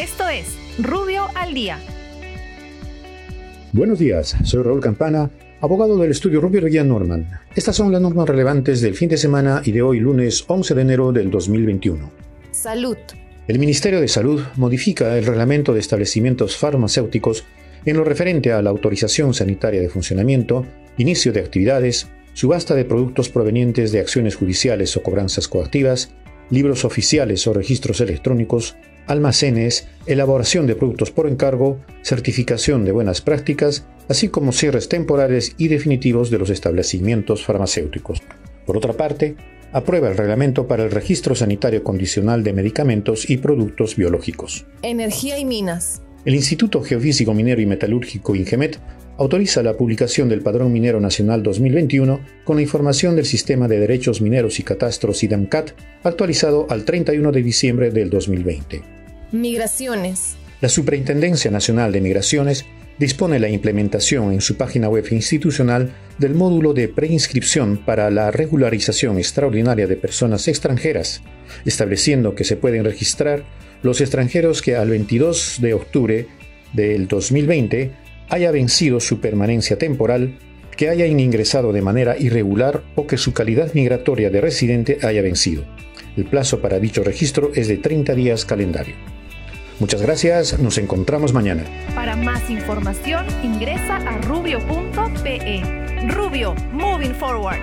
Esto es Rubio al Día. Buenos días, soy Raúl Campana, abogado del estudio Rubio Reguía Norman. Estas son las normas relevantes del fin de semana y de hoy lunes 11 de enero del 2021. Salud. El Ministerio de Salud modifica el reglamento de establecimientos farmacéuticos en lo referente a la autorización sanitaria de funcionamiento, inicio de actividades, subasta de productos provenientes de acciones judiciales o cobranzas coactivas, libros oficiales o registros electrónicos, almacenes, elaboración de productos por encargo, certificación de buenas prácticas, así como cierres temporales y definitivos de los establecimientos farmacéuticos. Por otra parte, aprueba el reglamento para el registro sanitario condicional de medicamentos y productos biológicos. Energía y minas. El Instituto Geofísico Minero y Metalúrgico Ingemet autoriza la publicación del Padrón Minero Nacional 2021 con la información del Sistema de Derechos Mineros y Catastros IDAMCAT actualizado al 31 de diciembre del 2020. Migraciones. La Superintendencia Nacional de Migraciones dispone la implementación en su página web institucional del módulo de preinscripción para la regularización extraordinaria de personas extranjeras, estableciendo que se pueden registrar los extranjeros que al 22 de octubre del 2020 haya vencido su permanencia temporal, que hayan ingresado de manera irregular o que su calidad migratoria de residente haya vencido. El plazo para dicho registro es de 30 días calendario. Muchas gracias, nos encontramos mañana. Para más información ingresa a rubio.pe. Rubio, moving forward.